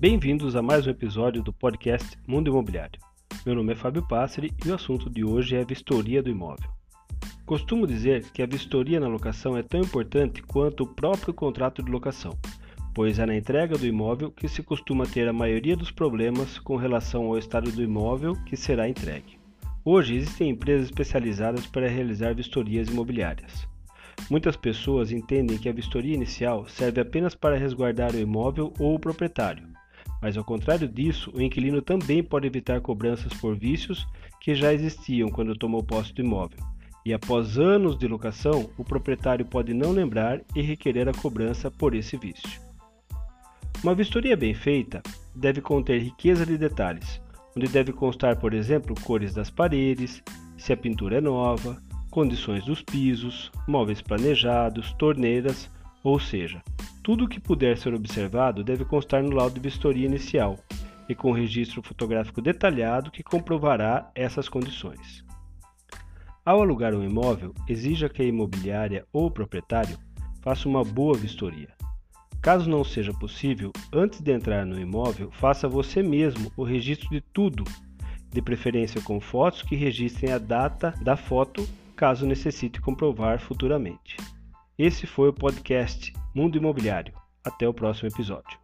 Bem-vindos a mais um episódio do podcast Mundo Imobiliário. Meu nome é Fábio Passeri e o assunto de hoje é a vistoria do imóvel. Costumo dizer que a vistoria na locação é tão importante quanto o próprio contrato de locação, pois é na entrega do imóvel que se costuma ter a maioria dos problemas com relação ao estado do imóvel que será entregue. Hoje existem empresas especializadas para realizar vistorias imobiliárias. Muitas pessoas entendem que a vistoria inicial serve apenas para resguardar o imóvel ou o proprietário, mas ao contrário disso, o inquilino também pode evitar cobranças por vícios que já existiam quando tomou posse do imóvel. E após anos de locação, o proprietário pode não lembrar e requerer a cobrança por esse vício. Uma vistoria bem feita deve conter riqueza de detalhes, onde deve constar, por exemplo, cores das paredes, se a pintura é nova, condições dos pisos, móveis planejados, torneiras, ou seja, tudo o que puder ser observado deve constar no laudo de vistoria inicial e com registro fotográfico detalhado que comprovará essas condições. Ao alugar um imóvel, exija que a imobiliária ou o proprietário faça uma boa vistoria. Caso não seja possível, antes de entrar no imóvel, faça você mesmo o registro de tudo, de preferência com fotos que registrem a data da foto, caso necessite comprovar futuramente. Esse foi o podcast Mundo Imobiliário. Até o próximo episódio.